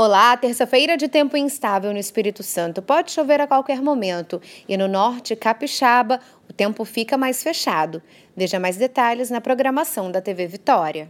Olá, terça-feira de tempo instável no Espírito Santo. Pode chover a qualquer momento e no norte capixaba o tempo fica mais fechado. Veja mais detalhes na programação da TV Vitória.